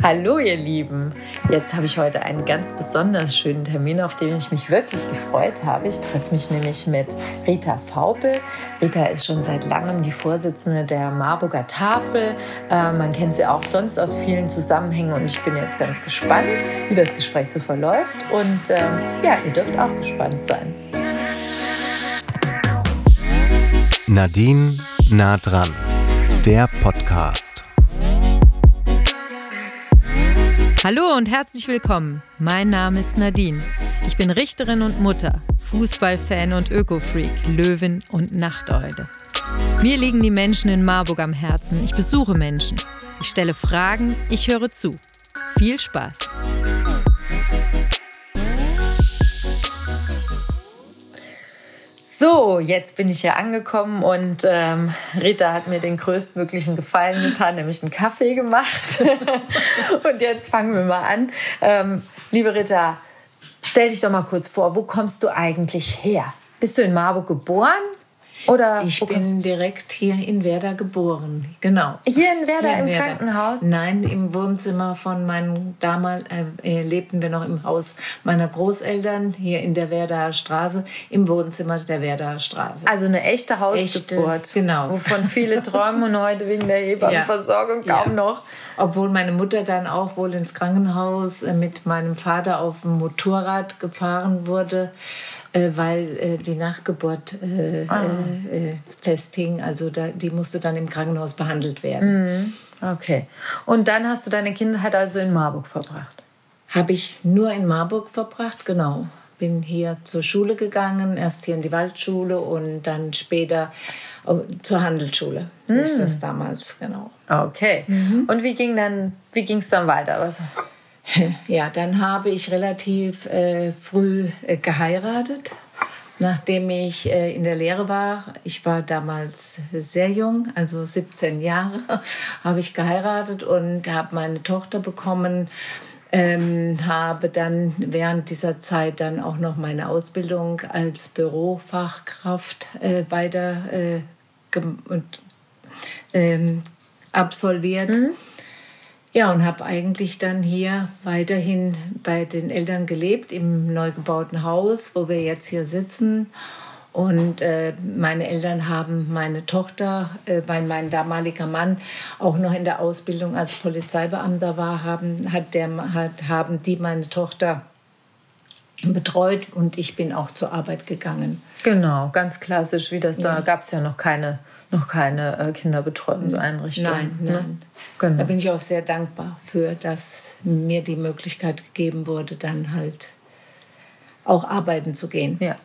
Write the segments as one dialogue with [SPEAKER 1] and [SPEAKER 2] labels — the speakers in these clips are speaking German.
[SPEAKER 1] Hallo ihr Lieben, jetzt habe ich heute einen ganz besonders schönen Termin, auf den ich mich wirklich gefreut habe. Ich treffe mich nämlich mit Rita Faupel. Rita ist schon seit langem die Vorsitzende der Marburger Tafel. Äh, man kennt sie auch sonst aus vielen Zusammenhängen und ich bin jetzt ganz gespannt, wie das Gespräch so verläuft. Und äh, ja, ihr dürft auch gespannt sein.
[SPEAKER 2] Nadine nah dran, der Podcast.
[SPEAKER 1] Hallo und herzlich willkommen. Mein Name ist Nadine. Ich bin Richterin und Mutter, Fußballfan und Ökofreak, Löwin und Nachteule. Mir liegen die Menschen in Marburg am Herzen. Ich besuche Menschen. Ich stelle Fragen, ich höre zu. Viel Spaß. So, jetzt bin ich hier angekommen und ähm, Rita hat mir den größtmöglichen Gefallen getan, nämlich einen Kaffee gemacht. und jetzt fangen wir mal an. Ähm, liebe Rita, stell dich doch mal kurz vor, wo kommst du eigentlich her? Bist du in Marburg geboren? Oder
[SPEAKER 3] ich bin direkt hier in Werder geboren, genau.
[SPEAKER 1] Hier in Werder hier in im Werder. Krankenhaus?
[SPEAKER 3] Nein, im Wohnzimmer von meinen damals äh, lebten wir noch im Haus meiner Großeltern hier in der Werder Straße, im Wohnzimmer der Werder Straße.
[SPEAKER 1] Also eine echte Hausgeburt, echte, genau. Wovon viele träumen und heute wegen der Hebammenversorgung ja. kaum ja. noch.
[SPEAKER 3] Obwohl meine Mutter dann auch wohl ins Krankenhaus äh, mit meinem Vater auf dem Motorrad gefahren wurde äh, weil äh, die Nachgeburt äh, ah. Äh, äh, festhing. Also da, die musste dann im Krankenhaus behandelt werden.
[SPEAKER 1] Mhm. Okay. Und dann hast du deine Kindheit also in Marburg verbracht?
[SPEAKER 3] Habe ich nur in Marburg verbracht, genau. Bin hier zur Schule gegangen, erst hier in die Waldschule und dann später oh, zur Handelsschule. Mhm. Ist das damals, genau.
[SPEAKER 1] Okay. Mhm. Und wie ging dann, wie ging es dann weiter? Was?
[SPEAKER 3] Ja, dann habe ich relativ äh, früh äh, geheiratet, nachdem ich äh, in der Lehre war. Ich war damals sehr jung, also 17 Jahre, habe ich geheiratet und habe meine Tochter bekommen. Ähm, habe dann während dieser Zeit dann auch noch meine Ausbildung als Bürofachkraft äh, weiter äh, ähm, absolviert. Mhm ja, und habe eigentlich dann hier weiterhin bei den Eltern gelebt, im neu gebauten Haus, wo wir jetzt hier sitzen. Und äh, meine Eltern haben meine Tochter, äh, weil mein damaliger Mann auch noch in der Ausbildung als Polizeibeamter war, haben, hat der, hat, haben die meine Tochter betreut und ich bin auch zur Arbeit gegangen.
[SPEAKER 1] Genau, ganz klassisch, wie das ja. da gab es ja noch keine noch keine äh, Kinderbetreuungseinrichtung.
[SPEAKER 3] Nein, ne? nein. Genau. Da bin ich auch sehr dankbar für, dass mir die Möglichkeit gegeben wurde, dann halt auch arbeiten zu gehen.
[SPEAKER 1] Ja.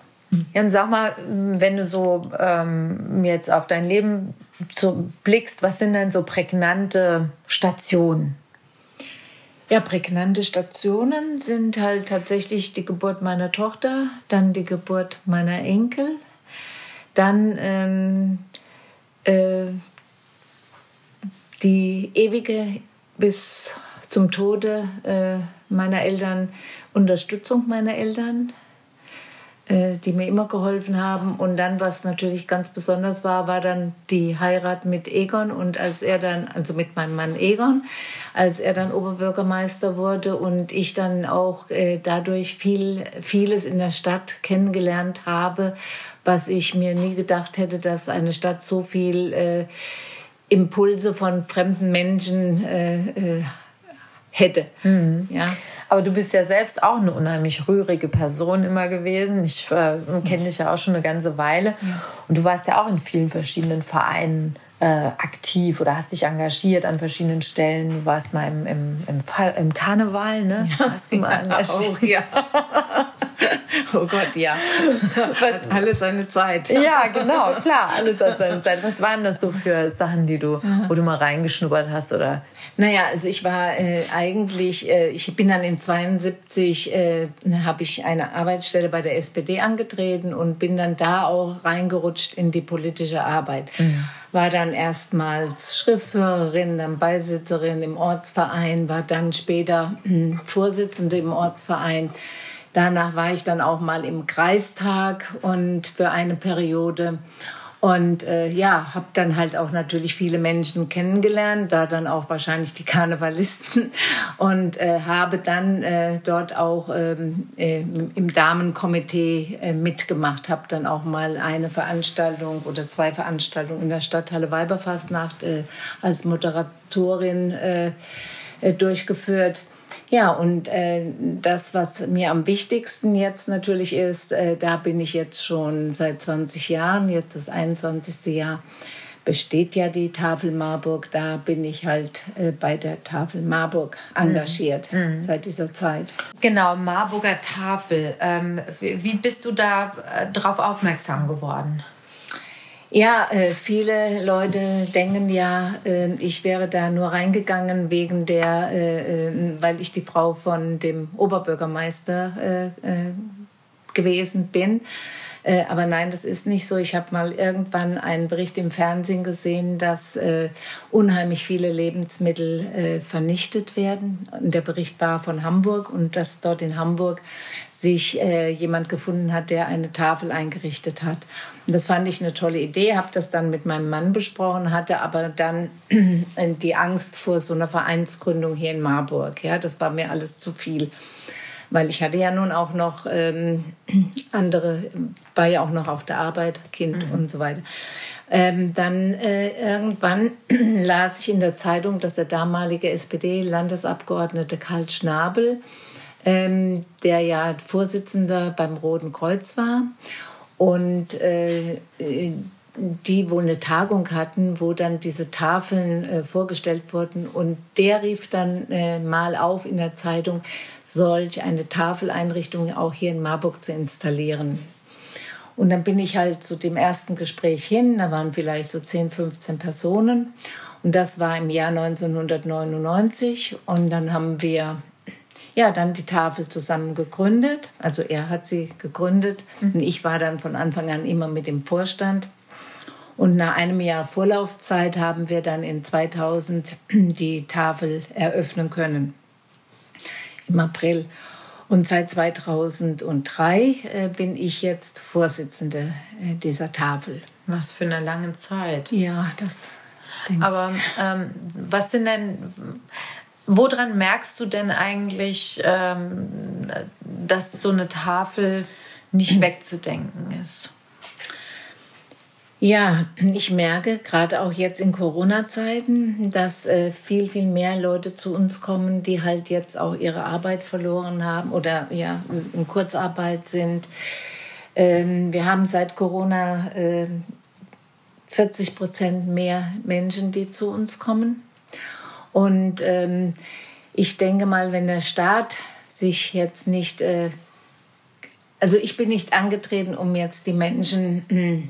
[SPEAKER 1] Jan, sag mal, wenn du so ähm, jetzt auf dein Leben so blickst, was sind denn so prägnante Stationen?
[SPEAKER 3] Ja, prägnante Stationen sind halt tatsächlich die Geburt meiner Tochter, dann die Geburt meiner Enkel, dann ähm, äh, die ewige bis zum Tode äh, meiner Eltern, Unterstützung meiner Eltern, äh, die mir immer geholfen haben. Und dann, was natürlich ganz besonders war, war dann die Heirat mit Egon. Und als er dann, also mit meinem Mann Egon, als er dann Oberbürgermeister wurde und ich dann auch äh, dadurch viel, vieles in der Stadt kennengelernt habe, was ich mir nie gedacht hätte, dass eine Stadt so viel äh, Impulse von fremden Menschen äh, äh, hätte. Mhm. Ja.
[SPEAKER 1] Aber du bist ja selbst auch eine unheimlich rührige Person immer gewesen. Ich äh, kenne dich ja auch schon eine ganze Weile. Ja. Und du warst ja auch in vielen verschiedenen Vereinen äh, aktiv oder hast dich engagiert an verschiedenen Stellen. Du warst mal im, im, im, Fall, im Karneval, ne? Ja, hast du mal engagiert? Auch, ja.
[SPEAKER 3] Oh Gott, ja. Was, alles seine Zeit.
[SPEAKER 1] Ja, genau, klar, alles hat seine Zeit. Was waren das so für Sachen, die du, wo du mal reingeschnuppert hast oder?
[SPEAKER 3] Naja, also ich war äh, eigentlich, äh, ich bin dann in 72, äh, habe ich eine Arbeitsstelle bei der SPD angetreten und bin dann da auch reingerutscht in die politische Arbeit. Mhm. War dann erstmals Schriftführerin, dann Beisitzerin im Ortsverein, war dann später äh, Vorsitzende im Ortsverein Danach war ich dann auch mal im Kreistag und für eine Periode. Und äh, ja, habe dann halt auch natürlich viele Menschen kennengelernt, da dann auch wahrscheinlich die Karnevalisten. Und äh, habe dann äh, dort auch ähm, äh, im Damenkomitee äh, mitgemacht, habe dann auch mal eine Veranstaltung oder zwei Veranstaltungen in der Stadthalle Weiberfastnacht äh, als Moderatorin äh, äh, durchgeführt. Ja, und äh, das, was mir am wichtigsten jetzt natürlich ist, äh, da bin ich jetzt schon seit 20 Jahren, jetzt das 21. Jahr, besteht ja die Tafel Marburg. Da bin ich halt äh, bei der Tafel Marburg engagiert mhm. seit dieser Zeit.
[SPEAKER 1] Genau, Marburger Tafel. Ähm, wie bist du da äh, drauf aufmerksam geworden?
[SPEAKER 3] Ja, äh, viele Leute denken ja, äh, ich wäre da nur reingegangen wegen der, äh, äh weil ich die Frau von dem Oberbürgermeister äh, äh, gewesen bin. Aber nein, das ist nicht so. Ich habe mal irgendwann einen Bericht im Fernsehen gesehen, dass unheimlich viele Lebensmittel vernichtet werden. Und der Bericht war von Hamburg und dass dort in Hamburg sich jemand gefunden hat, der eine Tafel eingerichtet hat. Das fand ich eine tolle Idee, habe das dann mit meinem Mann besprochen, hatte aber dann die Angst vor so einer Vereinsgründung hier in Marburg. Ja, das war mir alles zu viel weil ich hatte ja nun auch noch ähm, andere, war ja auch noch auf der Arbeit, Kind mhm. und so weiter. Ähm, dann äh, irgendwann las ich in der Zeitung, dass der damalige SPD-Landesabgeordnete Karl Schnabel, ähm, der ja Vorsitzender beim Roten Kreuz war, und äh, die wohl eine Tagung hatten, wo dann diese Tafeln äh, vorgestellt wurden. Und der rief dann äh, mal auf in der Zeitung, solch eine Tafeleinrichtung auch hier in Marburg zu installieren. Und dann bin ich halt zu dem ersten Gespräch hin, da waren vielleicht so 10, 15 Personen. Und das war im Jahr 1999. Und dann haben wir ja dann die Tafel zusammen gegründet. Also er hat sie gegründet. Mhm. Und ich war dann von Anfang an immer mit dem Vorstand. Und nach einem Jahr Vorlaufzeit haben wir dann in 2000 die Tafel eröffnen können. Im April. Und seit 2003 äh, bin ich jetzt Vorsitzende äh, dieser Tafel.
[SPEAKER 1] Was für eine lange Zeit.
[SPEAKER 3] Ja, das.
[SPEAKER 1] Aber ähm, was sind denn, woran merkst du denn eigentlich, ähm, dass so eine Tafel nicht wegzudenken ist?
[SPEAKER 3] Ja, ich merke gerade auch jetzt in Corona-Zeiten, dass äh, viel, viel mehr Leute zu uns kommen, die halt jetzt auch ihre Arbeit verloren haben oder ja in Kurzarbeit sind. Ähm, wir haben seit Corona äh, 40 Prozent mehr Menschen, die zu uns kommen. Und ähm, ich denke mal, wenn der Staat sich jetzt nicht, äh, also ich bin nicht angetreten, um jetzt die Menschen hm,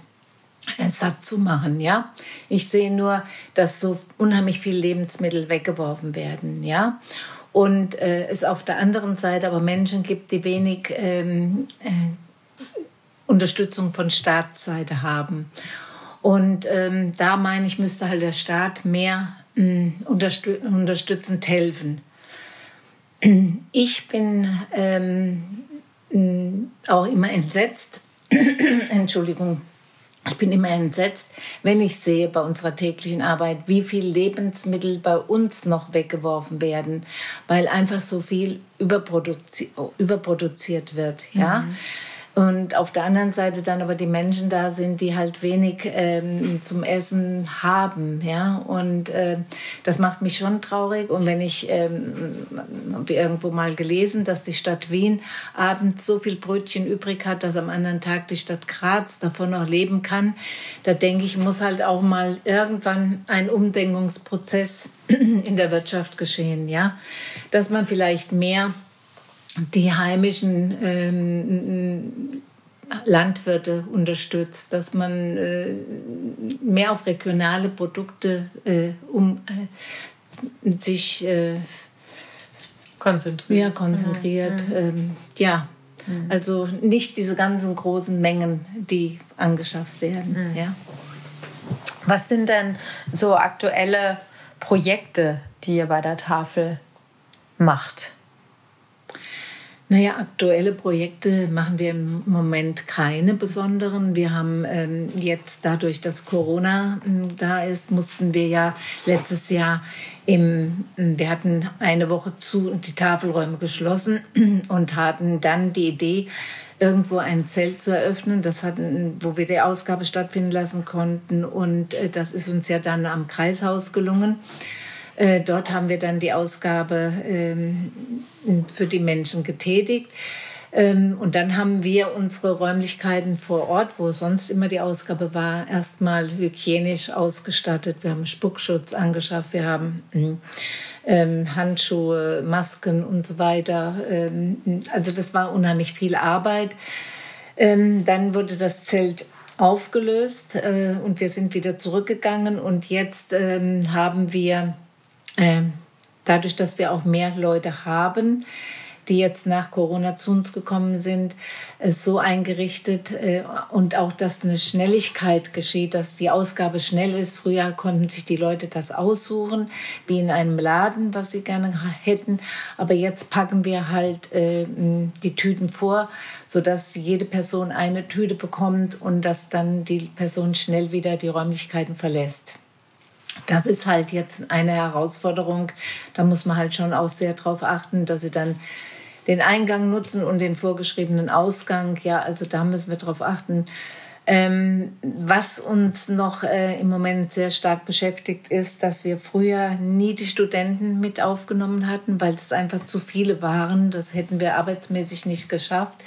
[SPEAKER 3] satt zu machen, ja. Ich sehe nur, dass so unheimlich viel Lebensmittel weggeworfen werden, ja. Und äh, es auf der anderen Seite aber Menschen gibt, die wenig ähm, äh, Unterstützung von Staatsseite haben. Und ähm, da meine ich, müsste halt der Staat mehr äh, unterstü unterstützend helfen. Ich bin ähm, auch immer entsetzt, Entschuldigung, ich bin immer entsetzt, wenn ich sehe bei unserer täglichen Arbeit, wie viel Lebensmittel bei uns noch weggeworfen werden, weil einfach so viel überproduzi überproduziert wird. Ja. Mhm. Und auf der anderen Seite dann aber die Menschen da sind, die halt wenig ähm, zum Essen haben, ja. Und äh, das macht mich schon traurig. Und wenn ich ähm, habe irgendwo mal gelesen, dass die Stadt Wien abends so viel Brötchen übrig hat, dass am anderen Tag die Stadt Graz davon noch leben kann, da denke ich, muss halt auch mal irgendwann ein Umdenkungsprozess in der Wirtschaft geschehen, ja, dass man vielleicht mehr die heimischen ähm, Landwirte unterstützt, dass man äh, mehr auf regionale Produkte äh, um äh, sich äh,
[SPEAKER 1] konzentriert.
[SPEAKER 3] Ja, konzentriert. Mhm. Ähm, ja, mhm. also nicht diese ganzen großen Mengen, die angeschafft werden. Mhm. Ja.
[SPEAKER 1] Was sind denn so aktuelle Projekte, die ihr bei der Tafel macht?
[SPEAKER 3] Naja, aktuelle Projekte machen wir im Moment keine besonderen. Wir haben ähm, jetzt dadurch, dass Corona äh, da ist, mussten wir ja letztes Jahr im, wir hatten eine Woche zu und die Tafelräume geschlossen und hatten dann die Idee, irgendwo ein Zelt zu eröffnen, das hatten, wo wir die Ausgabe stattfinden lassen konnten. Und äh, das ist uns ja dann am Kreishaus gelungen. Äh, dort haben wir dann die Ausgabe ähm, für die Menschen getätigt. Ähm, und dann haben wir unsere Räumlichkeiten vor Ort, wo sonst immer die Ausgabe war, erstmal hygienisch ausgestattet. Wir haben Spuckschutz angeschafft, wir haben hm, ähm, Handschuhe, Masken und so weiter. Ähm, also das war unheimlich viel Arbeit. Ähm, dann wurde das Zelt aufgelöst äh, und wir sind wieder zurückgegangen und jetzt ähm, haben wir, dadurch, dass wir auch mehr Leute haben, die jetzt nach Corona zu uns gekommen sind, so eingerichtet äh, und auch, dass eine Schnelligkeit geschieht, dass die Ausgabe schnell ist. Früher konnten sich die Leute das aussuchen, wie in einem Laden, was sie gerne hätten. Aber jetzt packen wir halt äh, die Tüten vor, sodass jede Person eine Tüte bekommt und dass dann die Person schnell wieder die Räumlichkeiten verlässt. Das ist halt jetzt eine Herausforderung. Da muss man halt schon auch sehr darauf achten, dass sie dann den Eingang nutzen und den vorgeschriebenen Ausgang. Ja, also da müssen wir darauf achten. Ähm, was uns noch äh, im Moment sehr stark beschäftigt, ist, dass wir früher nie die Studenten mit aufgenommen hatten, weil es einfach zu viele waren. Das hätten wir arbeitsmäßig nicht geschafft.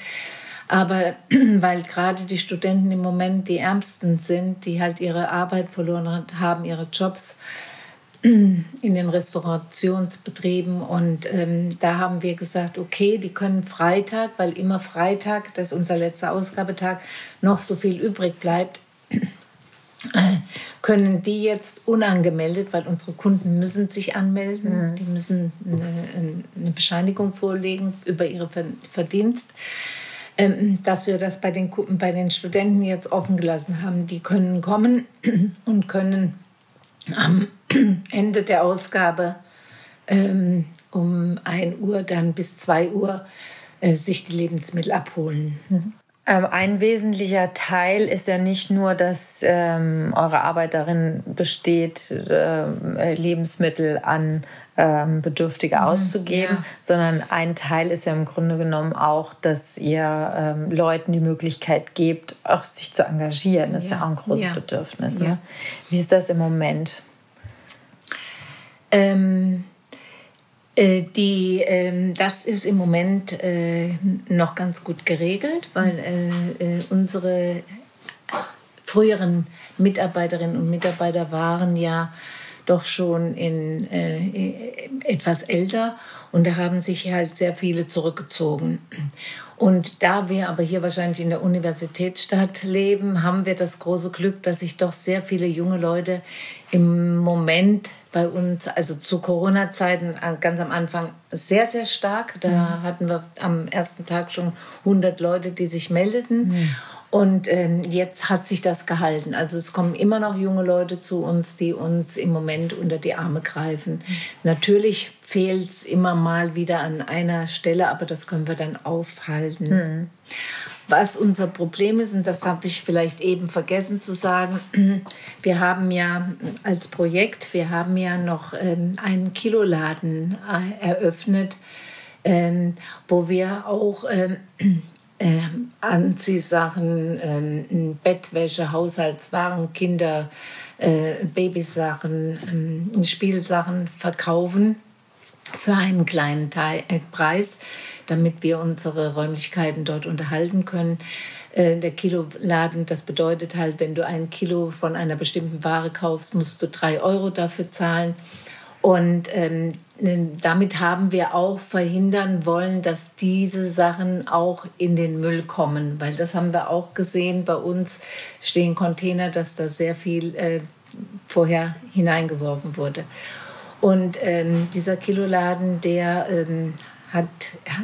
[SPEAKER 3] Aber weil gerade die Studenten im Moment die Ärmsten sind, die halt ihre Arbeit verloren haben, ihre Jobs, in den Restaurationsbetrieben. Und ähm, da haben wir gesagt, okay, die können Freitag, weil immer Freitag, das ist unser letzter Ausgabetag, noch so viel übrig bleibt, können die jetzt unangemeldet, weil unsere Kunden müssen sich anmelden, mhm. die müssen eine, eine, Bescheinigung vorlegen über ihre Verdienst, ähm, dass wir das bei den, bei den Studenten jetzt offen gelassen haben. Die können kommen und können am Ende der Ausgabe ähm, um 1 Uhr dann bis 2 Uhr äh, sich die Lebensmittel abholen.
[SPEAKER 1] Mhm. Ähm, ein wesentlicher Teil ist ja nicht nur, dass ähm, eure Arbeit darin besteht, äh, Lebensmittel an ähm, Bedürftige mhm, auszugeben, ja. sondern ein Teil ist ja im Grunde genommen auch, dass ihr ähm, Leuten die Möglichkeit gebt, auch sich zu engagieren. Das ja. ist ja auch ein großes ja. Bedürfnis. Ne? Wie ist das im Moment?
[SPEAKER 3] Ähm, äh, die, ähm, das ist im Moment äh, noch ganz gut geregelt, weil äh, äh unsere früheren Mitarbeiterinnen und Mitarbeiter waren ja doch schon in, äh, etwas älter und da haben sich halt sehr viele zurückgezogen. Und da wir aber hier wahrscheinlich in der Universitätsstadt leben, haben wir das große Glück, dass sich doch sehr viele junge Leute im Moment bei uns, also zu Corona-Zeiten äh, ganz am Anfang sehr, sehr stark. Da mhm. hatten wir am ersten Tag schon 100 Leute, die sich meldeten. Mhm. Und ähm, jetzt hat sich das gehalten. Also es kommen immer noch junge Leute zu uns, die uns im Moment unter die Arme greifen. Mhm. Natürlich fehlt es immer mal wieder an einer Stelle, aber das können wir dann aufhalten. Mhm. Was unser Problem ist, und das habe ich vielleicht eben vergessen zu sagen, wir haben ja als Projekt, wir haben ja noch ähm, einen Kiloladen äh, eröffnet, ähm, wo wir auch ähm, äh, Anziehsachen, Bettwäsche, Haushaltswaren, Kinder, äh, Babysachen, Spielsachen verkaufen für einen kleinen äh, Preis, damit wir unsere Räumlichkeiten dort unterhalten können. Äh, der Kiloladen, das bedeutet halt, wenn du ein Kilo von einer bestimmten Ware kaufst, musst du drei Euro dafür zahlen. Und ähm, damit haben wir auch verhindern wollen, dass diese Sachen auch in den Müll kommen, weil das haben wir auch gesehen. Bei uns stehen Container, dass da sehr viel äh, vorher hineingeworfen wurde. Und ähm, dieser Kiloladen, der ähm, hat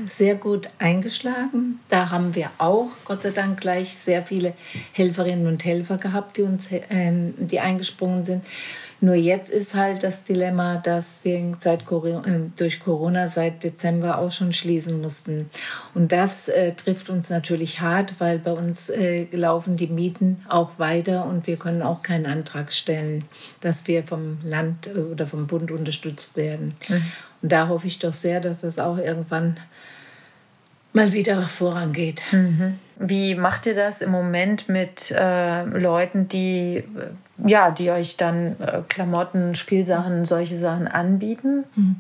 [SPEAKER 3] sehr gut eingeschlagen. Da haben wir auch, Gott sei Dank, gleich sehr viele Helferinnen und Helfer gehabt, die uns, ähm, die eingesprungen sind. Nur jetzt ist halt das Dilemma, dass wir seit Corona, äh, durch Corona seit Dezember auch schon schließen mussten. Und das äh, trifft uns natürlich hart, weil bei uns äh, laufen die Mieten auch weiter und wir können auch keinen Antrag stellen, dass wir vom Land äh, oder vom Bund unterstützt werden. Mhm. Und da hoffe ich doch sehr, dass das auch irgendwann mal wieder vorangeht.
[SPEAKER 1] Mhm. Wie macht ihr das im Moment mit äh, Leuten, die, äh, ja, die euch dann äh, Klamotten, Spielsachen, solche Sachen anbieten?
[SPEAKER 3] Mhm.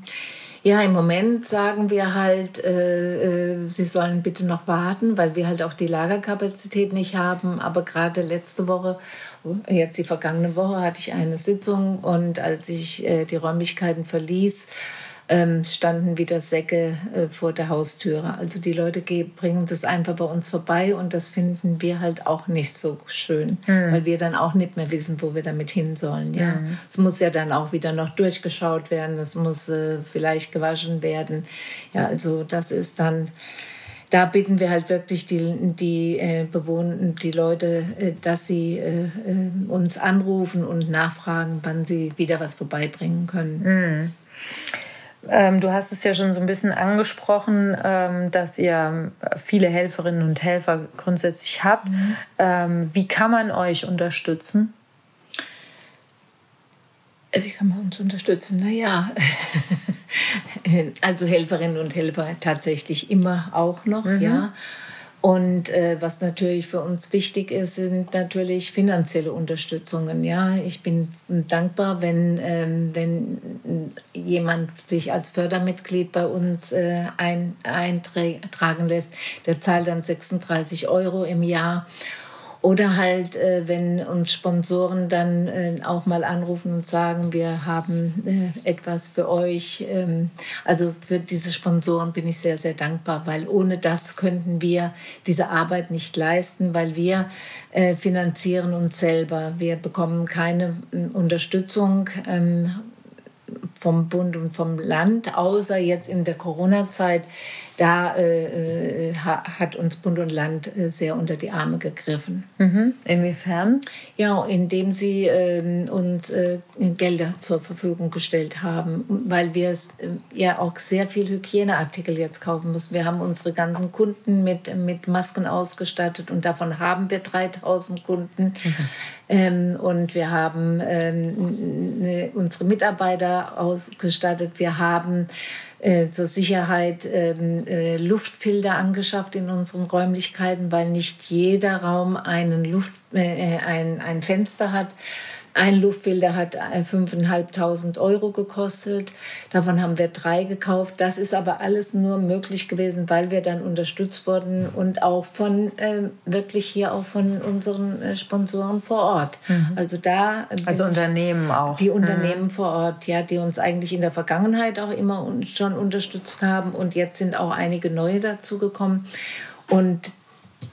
[SPEAKER 3] Ja, im Moment sagen wir halt, äh, äh, sie sollen bitte noch warten, weil wir halt auch die Lagerkapazität nicht haben. Aber gerade letzte Woche, jetzt die vergangene Woche, hatte ich eine Sitzung und als ich äh, die Räumlichkeiten verließ, ähm, standen wieder Säcke äh, vor der Haustüre. Also die Leute bringen das einfach bei uns vorbei und das finden wir halt auch nicht so schön, mhm. weil wir dann auch nicht mehr wissen, wo wir damit hin sollen. Ja, mhm. es muss ja dann auch wieder noch durchgeschaut werden, es muss äh, vielleicht gewaschen werden. Ja, also das ist dann da bitten wir halt wirklich die, die äh, Bewohner, die Leute, äh, dass sie äh, äh, uns anrufen und nachfragen, wann sie wieder was vorbeibringen können.
[SPEAKER 1] Mhm. Ähm, du hast es ja schon so ein bisschen angesprochen, ähm, dass ihr viele Helferinnen und Helfer grundsätzlich habt. Mhm. Ähm, wie kann man euch unterstützen?
[SPEAKER 3] Wie kann man uns unterstützen? Naja, also Helferinnen und Helfer tatsächlich immer auch noch, mhm. ja. Und äh, was natürlich für uns wichtig ist, sind natürlich finanzielle Unterstützungen. Ja, ich bin dankbar, wenn ähm, wenn jemand sich als Fördermitglied bei uns äh, ein, eintragen lässt. Der zahlt dann 36 Euro im Jahr oder halt, äh, wenn uns Sponsoren dann äh, auch mal anrufen und sagen, wir haben äh, etwas für euch. Ähm, also für diese Sponsoren bin ich sehr, sehr dankbar, weil ohne das könnten wir diese Arbeit nicht leisten, weil wir äh, finanzieren uns selber. Wir bekommen keine Unterstützung. Ähm, vom Bund und vom Land, außer jetzt in der Corona-Zeit. Da äh, äh hat uns Bund und Land äh, sehr unter die Arme gegriffen.
[SPEAKER 1] Mhm. Inwiefern?
[SPEAKER 3] Ja, indem sie äh, uns Gelder zur Verfügung gestellt haben, weil wir äh, ja auch sehr viel Hygieneartikel jetzt kaufen müssen. Wir haben unsere ganzen Kunden mit, mit Masken ausgestattet und davon haben wir 3000 Kunden. Mhm. Ähm, und wir haben ähm, ne, unsere Mitarbeiter ausgestattet. Wir haben äh, zur Sicherheit ähm, äh, Luftfilter angeschafft in unseren Räumlichkeiten, weil nicht jeder Raum einen Luft, äh, ein, ein Fenster hat. Ein Luftfilter hat 5.500 Euro gekostet. Davon haben wir drei gekauft. Das ist aber alles nur möglich gewesen, weil wir dann unterstützt wurden und auch von, äh, wirklich hier auch von unseren äh, Sponsoren vor Ort. Mhm. Also da.
[SPEAKER 1] Also Unternehmen auch.
[SPEAKER 3] Die Unternehmen mhm. vor Ort, ja, die uns eigentlich in der Vergangenheit auch immer schon unterstützt haben. Und jetzt sind auch einige neue dazugekommen. Und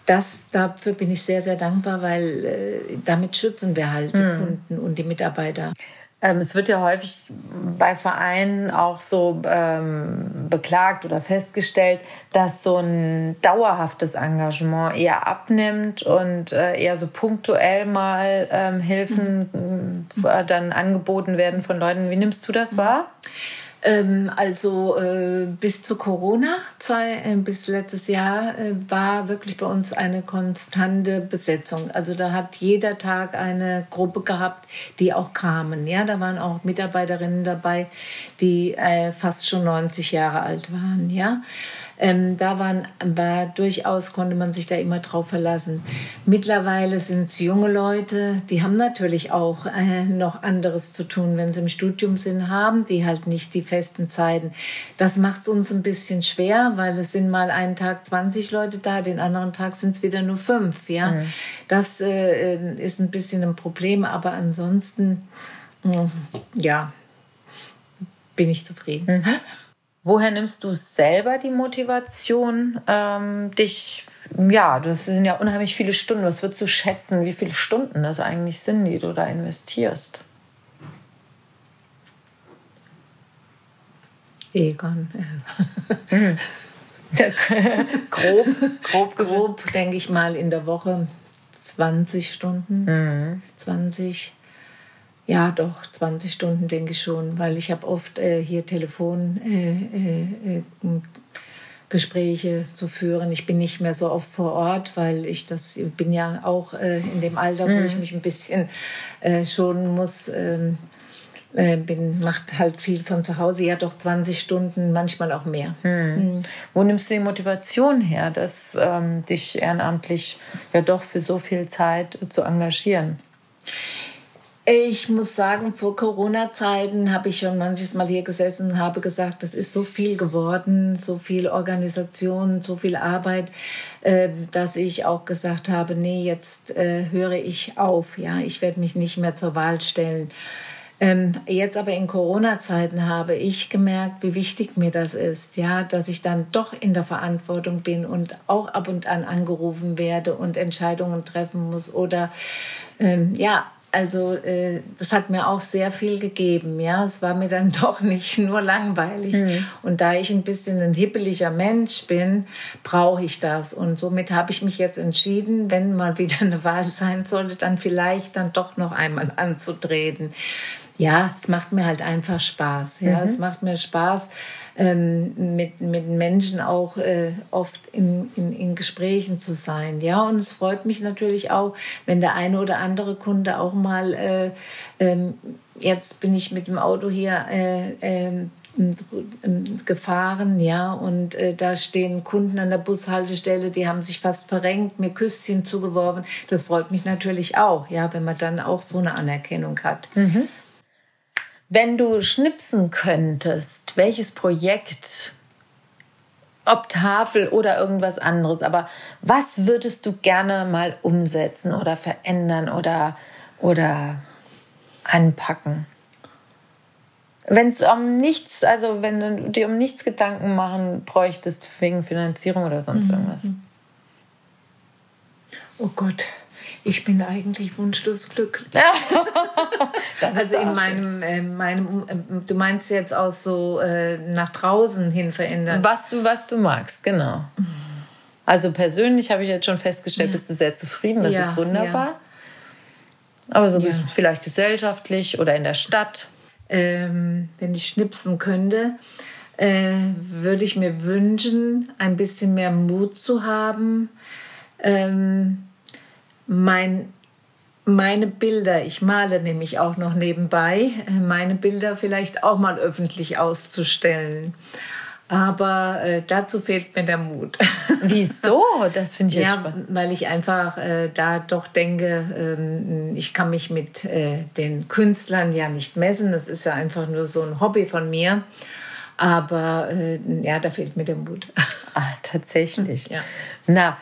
[SPEAKER 3] das, dafür bin ich sehr, sehr dankbar, weil äh, damit schützen wir halt die mhm. Kunden und die Mitarbeiter.
[SPEAKER 1] Ähm, es wird ja häufig bei Vereinen auch so ähm, beklagt oder festgestellt, dass so ein dauerhaftes Engagement eher abnimmt und äh, eher so punktuell mal ähm, Hilfen mhm. äh, dann angeboten werden von Leuten. Wie nimmst du das wahr? Mhm.
[SPEAKER 3] Ähm, also äh, bis zu Corona, zwei, äh, bis letztes Jahr, äh, war wirklich bei uns eine konstante Besetzung. Also da hat jeder Tag eine Gruppe gehabt, die auch kamen. Ja, da waren auch Mitarbeiterinnen dabei, die äh, fast schon 90 Jahre alt waren. Ja. Ähm, da waren, war durchaus, konnte man sich da immer drauf verlassen. Mittlerweile sind es junge Leute, die haben natürlich auch äh, noch anderes zu tun, wenn sie im Studium sind, haben die halt nicht die festen Zeiten. Das macht es uns ein bisschen schwer, weil es sind mal einen Tag 20 Leute da, den anderen Tag sind es wieder nur fünf. Ja, mhm. das äh, ist ein bisschen ein Problem, aber ansonsten, mh, ja, bin ich zufrieden.
[SPEAKER 1] Mhm. Woher nimmst du selber die Motivation, ähm, dich, ja, das sind ja unheimlich viele Stunden. Was würdest du schätzen, wie viele Stunden das eigentlich sind, die du da investierst?
[SPEAKER 3] Egon. Mhm. grob, grob, grob, denke ich mal in der Woche 20 Stunden. Mhm. 20 Ja, doch, 20 Stunden denke ich schon, weil ich habe oft äh, hier Telefon äh, äh, äh zu führen. Ich bin nicht mehr so oft vor Ort, weil ich das ich bin ja auch äh, in dem Alter, wo ich mhm. mich ein bisschen äh, schonen muss. Ähm, äh, bin, macht halt viel von zu Hause, ja doch 20 Stunden, manchmal auch mehr.
[SPEAKER 1] Hm. Hm. Wo nimmst du die Motivation her, dass ähm, dich ehrenamtlich ja doch für so viel Zeit zu engagieren?
[SPEAKER 3] Ich muss sagen, vor Corona-Zeiten habe ich schon manches Mal hier gesessen und habe gesagt, das ist so viel geworden, so viel Organisation, so viel Arbeit, äh, dass ich auch gesagt habe, nee, jetzt äh, höre ich auf. Ja, ich werde mich nicht mehr zur Wahl stellen. Ähm, jetzt aber in Corona-Zeiten habe ich gemerkt, wie wichtig mir das ist, ja, dass ich dann doch in der Verantwortung bin und auch ab und an angerufen werde und Entscheidungen treffen muss oder ähm, ja, also äh, das hat mir auch sehr viel gegeben. Ja, es war mir dann doch nicht nur langweilig. Mhm. Und da ich ein bisschen ein hippeliger Mensch bin, brauche ich das. Und somit habe ich mich jetzt entschieden, wenn mal wieder eine Wahl sein sollte, dann vielleicht dann doch noch einmal anzutreten. Ja, es macht mir halt einfach Spaß. Ja, mhm. es macht mir Spaß ähm, mit, mit Menschen auch äh, oft in, in, in Gesprächen zu sein. Ja, und es freut mich natürlich auch, wenn der eine oder andere Kunde auch mal, äh, ähm, jetzt bin ich mit dem Auto hier äh, äh, gefahren, ja, und äh, da stehen Kunden an der Bushaltestelle, die haben sich fast verrenkt, mir Küsschen zugeworfen. Das freut mich natürlich auch, ja, wenn man dann auch so eine Anerkennung hat.
[SPEAKER 1] Mhm. Wenn du schnipsen könntest, welches Projekt, ob Tafel oder irgendwas anderes, aber was würdest du gerne mal umsetzen oder verändern oder, oder anpacken? Wenn es um nichts, also wenn du dir um nichts Gedanken machen bräuchtest wegen Finanzierung oder sonst mhm. irgendwas.
[SPEAKER 3] Oh Gott ich bin eigentlich wunschlos glücklich. also in meinem, äh, meinem, äh, du meinst jetzt auch so äh, nach draußen hin verändern.
[SPEAKER 1] Was du, was du magst, genau. Also persönlich habe ich jetzt schon festgestellt, ja. bist du sehr zufrieden, das ja, ist wunderbar. Ja. Aber so vielleicht gesellschaftlich oder in der Stadt.
[SPEAKER 3] Ähm, wenn ich schnipsen könnte, äh, würde ich mir wünschen, ein bisschen mehr Mut zu haben. Ähm, mein, meine Bilder, ich male nämlich auch noch nebenbei, meine Bilder vielleicht auch mal öffentlich auszustellen. Aber äh, dazu fehlt mir der Mut.
[SPEAKER 1] Wieso? Das finde ich
[SPEAKER 3] ja, spannend. Weil ich einfach äh, da doch denke, ähm, ich kann mich mit äh, den Künstlern ja nicht messen. Das ist ja einfach nur so ein Hobby von mir. Aber äh, ja, da fehlt mir der Mut.
[SPEAKER 1] Ah, tatsächlich. Ja. Na,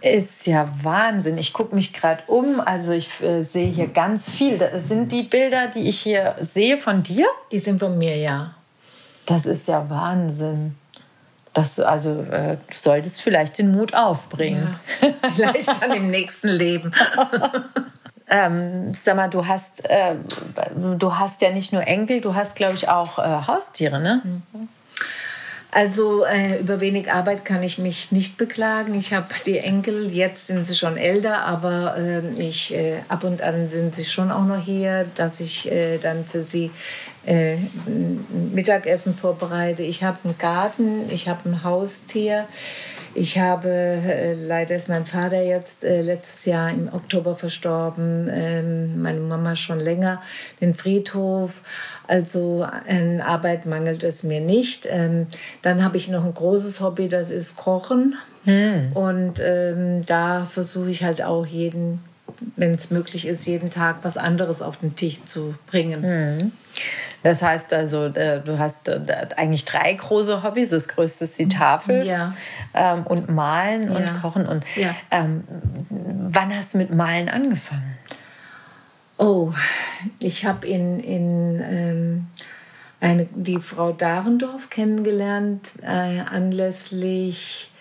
[SPEAKER 1] ist ja Wahnsinn. Ich gucke mich gerade um. Also ich äh, sehe hier ganz viel. Das sind die Bilder, die ich hier sehe von dir?
[SPEAKER 3] Die sind von mir, ja.
[SPEAKER 1] Das ist ja Wahnsinn. Das, also äh, du solltest vielleicht den Mut aufbringen.
[SPEAKER 3] Ja. Vielleicht dann im nächsten Leben.
[SPEAKER 1] ähm, sag mal, du hast, äh, du hast ja nicht nur Enkel, du hast, glaube ich, auch äh, Haustiere, ne? Mhm.
[SPEAKER 3] Also äh, über wenig Arbeit kann ich mich nicht beklagen. Ich habe die Enkel, jetzt sind sie schon älter, aber äh, ich äh, ab und an sind sie schon auch noch hier, dass ich äh, dann für sie äh, Mittagessen vorbereite. Ich habe einen Garten, ich habe ein Haustier. Ich habe, äh, leider ist mein Vater jetzt äh, letztes Jahr im Oktober verstorben, ähm, meine Mama schon länger, den Friedhof. Also an Arbeit mangelt es mir nicht. Ähm, dann habe ich noch ein großes Hobby, das ist Kochen. Hm. Und ähm, da versuche ich halt auch jeden, wenn es möglich ist, jeden Tag was anderes auf den Tisch zu bringen.
[SPEAKER 1] Hm. Das heißt also, äh, du hast äh, eigentlich drei große Hobbys. Das größte ist die Tafel
[SPEAKER 3] ja.
[SPEAKER 1] ähm, und Malen und ja. Kochen. Und ja. ähm, wann hast du mit Malen angefangen?
[SPEAKER 3] Oh, ich habe in, in ähm, eine, die Frau Dahrendorf kennengelernt äh, anlässlich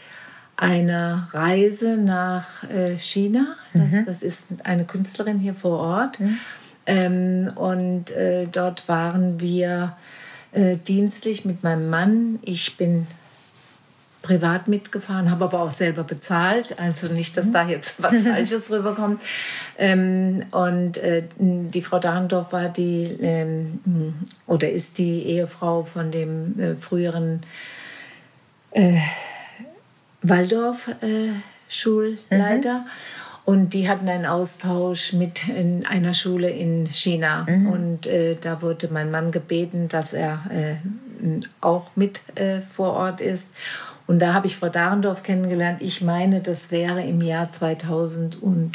[SPEAKER 3] einer Reise nach äh, China. Das, mhm. das, ist eine Künstlerin hier vor Ort. Mhm. Ähm, und äh, dort waren wir äh, dienstlich mit meinem Mann. Ich bin privat mitgefahren, habe aber auch selber bezahlt. Also nicht, dass mhm. da jetzt was Falsches rüberkommt. Ähm, und äh, die Frau Dahrendorf war die ähm, oder ist die Ehefrau von dem äh, früheren äh, Waldorf-Schulleiter. Mhm. Und die hatten einen Austausch mit in einer Schule in China. Mhm. Und äh, da wurde mein Mann gebeten, dass er äh, auch mit äh, vor Ort ist. Und da habe ich Frau Dahrendorf kennengelernt. Ich meine, das wäre im Jahr 2007,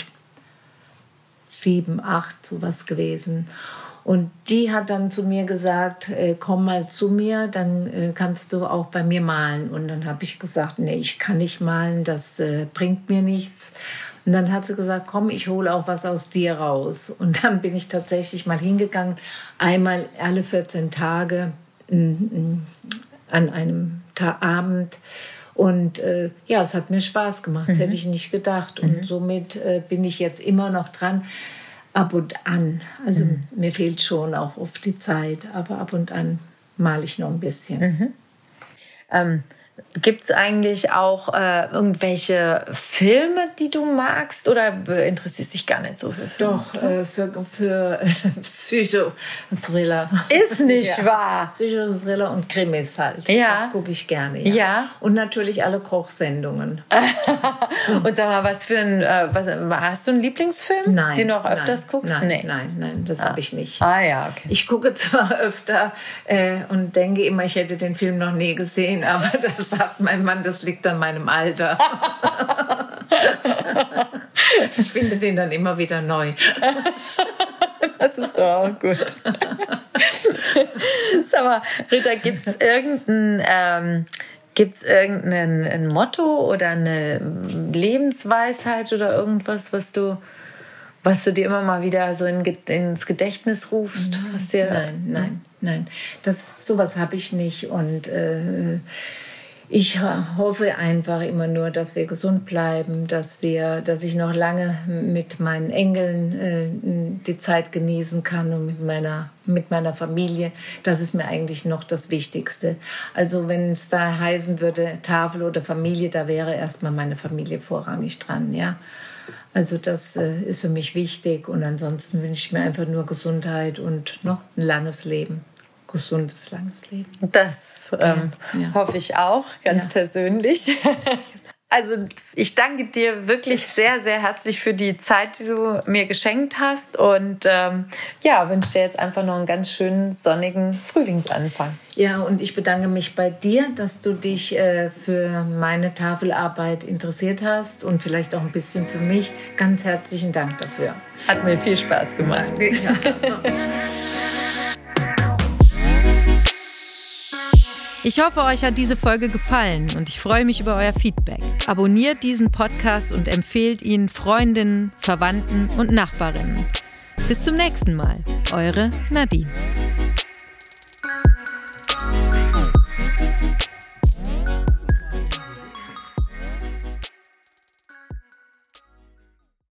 [SPEAKER 3] 2008 sowas gewesen. Und die hat dann zu mir gesagt, äh, komm mal zu mir, dann äh, kannst du auch bei mir malen. Und dann habe ich gesagt, nee, ich kann nicht malen, das äh, bringt mir nichts. Und dann hat sie gesagt, komm, ich hole auch was aus dir raus. Und dann bin ich tatsächlich mal hingegangen, einmal alle 14 Tage an einem Ta Abend. Und äh, ja, es hat mir Spaß gemacht. Das mhm. hätte ich nicht gedacht. Und mhm. somit äh, bin ich jetzt immer noch dran. Ab und an. Also mhm. mir fehlt schon auch oft die Zeit, aber ab und an male ich noch ein bisschen.
[SPEAKER 1] Mhm. Ähm, Gibt es eigentlich auch äh, irgendwelche Filme, die du magst oder interessierst dich gar nicht so für
[SPEAKER 3] Filme? Doch, äh, für, für Psychothriller.
[SPEAKER 1] Ist nicht ja. wahr?
[SPEAKER 3] Psychothriller und Krimis halt.
[SPEAKER 1] Ja.
[SPEAKER 3] Das gucke ich gerne. Ja.
[SPEAKER 1] ja.
[SPEAKER 3] Und natürlich alle Kochsendungen.
[SPEAKER 1] und sag mal, was für ein, äh, was, hast du einen Lieblingsfilm,
[SPEAKER 3] nein,
[SPEAKER 1] den du auch öfters
[SPEAKER 3] nein,
[SPEAKER 1] guckst?
[SPEAKER 3] Nein, nee. nein, nein, das ah. habe ich nicht.
[SPEAKER 1] Ah ja, okay.
[SPEAKER 3] Ich gucke zwar öfter äh, und denke immer, ich hätte den Film noch nie gesehen, aber das sagt mein Mann, das liegt an meinem Alter. ich finde den dann immer wieder neu.
[SPEAKER 1] Das ist doch auch gut. Sag mal, Rita, gibt es irgendein, ähm, gibt's irgendein Motto oder eine Lebensweisheit oder irgendwas, was du, was du dir immer mal wieder so in, ins Gedächtnis rufst?
[SPEAKER 3] Nein, dir, nein, nein, nein. Das, sowas habe ich nicht. Und äh, ich hoffe einfach immer nur, dass wir gesund bleiben, dass wir, dass ich noch lange mit meinen Enkeln äh, die Zeit genießen kann und mit meiner mit meiner Familie. Das ist mir eigentlich noch das Wichtigste. Also wenn es da heißen würde Tafel oder Familie, da wäre erstmal meine Familie vorrangig dran, ja. Also das äh, ist für mich wichtig und ansonsten wünsche ich mir einfach nur Gesundheit und noch ein langes Leben gesundes, langes Leben.
[SPEAKER 1] Das ähm, ja. hoffe ich auch, ganz ja. persönlich. Also ich danke dir wirklich sehr, sehr herzlich für die Zeit, die du mir geschenkt hast und ähm, ja, wünsche dir jetzt einfach noch einen ganz schönen sonnigen Frühlingsanfang.
[SPEAKER 3] Ja, und ich bedanke mich bei dir, dass du dich äh, für meine Tafelarbeit interessiert hast und vielleicht auch ein bisschen für mich. Ganz herzlichen Dank dafür.
[SPEAKER 1] Hat mir viel Spaß gemacht. Ja.
[SPEAKER 4] Ich hoffe, euch hat diese Folge gefallen und ich freue mich über euer Feedback. Abonniert diesen Podcast und empfehlt ihn Freundinnen, Verwandten und Nachbarinnen. Bis zum nächsten Mal, eure Nadine.